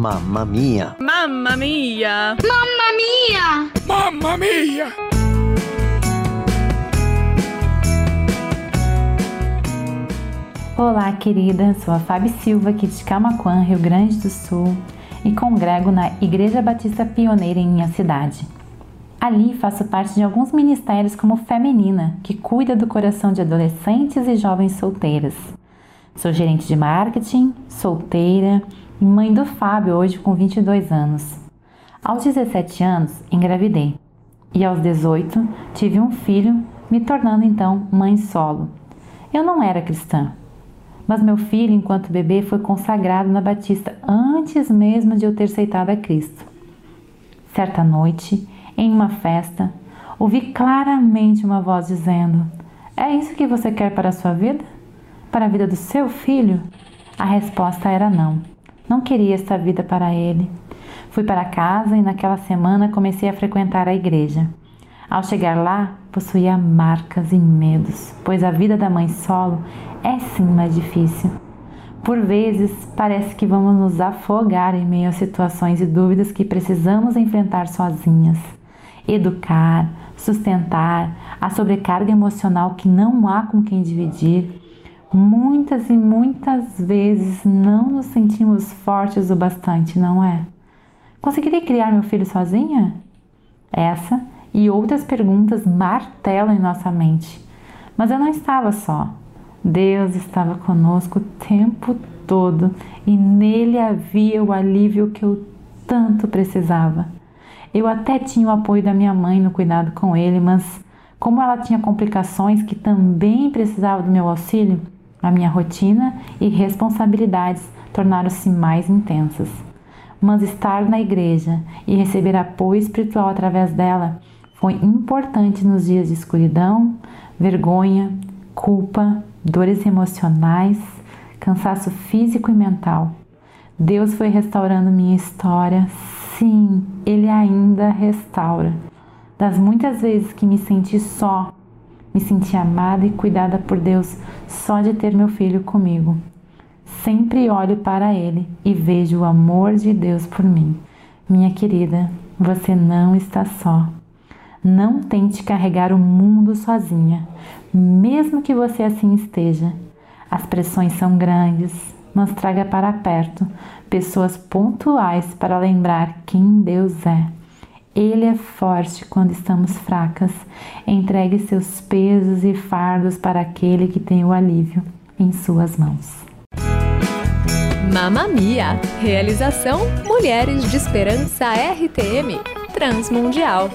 Mamma mia! Mamma mia! Mamma mia! Mamma mia! Olá, querida. Sou a Fábio Silva, aqui de Camaquã, Rio Grande do Sul, e congrego na Igreja Batista Pioneira em minha cidade. Ali faço parte de alguns ministérios como Feminina, que cuida do coração de adolescentes e jovens solteiras. Sou gerente de marketing, solteira mãe do Fábio, hoje com 22 anos. Aos 17 anos, engravidei. E aos 18, tive um filho, me tornando então mãe solo. Eu não era cristã, mas meu filho, enquanto bebê, foi consagrado na Batista antes mesmo de eu ter aceitado a Cristo. Certa noite, em uma festa, ouvi claramente uma voz dizendo: É isso que você quer para a sua vida? Para a vida do seu filho? A resposta era não. Não queria esta vida para ele. Fui para casa e naquela semana comecei a frequentar a igreja. Ao chegar lá, possuía marcas e medos, pois a vida da mãe solo é sim mais difícil. Por vezes, parece que vamos nos afogar em meio a situações e dúvidas que precisamos enfrentar sozinhas. Educar, sustentar, a sobrecarga emocional que não há com quem dividir. Muitas e muitas vezes não nos sentimos fortes o bastante, não é? Conseguirei criar meu filho sozinha? Essa e outras perguntas martelam em nossa mente. Mas eu não estava só. Deus estava conosco o tempo todo e nele havia o alívio que eu tanto precisava. Eu até tinha o apoio da minha mãe no cuidado com ele, mas como ela tinha complicações que também precisava do meu auxílio, a minha rotina e responsabilidades tornaram-se mais intensas. Mas estar na igreja e receber apoio espiritual através dela foi importante nos dias de escuridão, vergonha, culpa, dores emocionais, cansaço físico e mental. Deus foi restaurando minha história. Sim, Ele ainda restaura. Das muitas vezes que me senti só, me senti amada e cuidada por Deus só de ter meu filho comigo. Sempre olho para Ele e vejo o amor de Deus por mim. Minha querida, você não está só. Não tente carregar o mundo sozinha, mesmo que você assim esteja. As pressões são grandes, mas traga para perto pessoas pontuais para lembrar quem Deus é. Ele é forte quando estamos fracas. Entregue seus pesos e fardos para aquele que tem o alívio em suas mãos. Mamamia! Realização Mulheres de Esperança RTM Transmundial.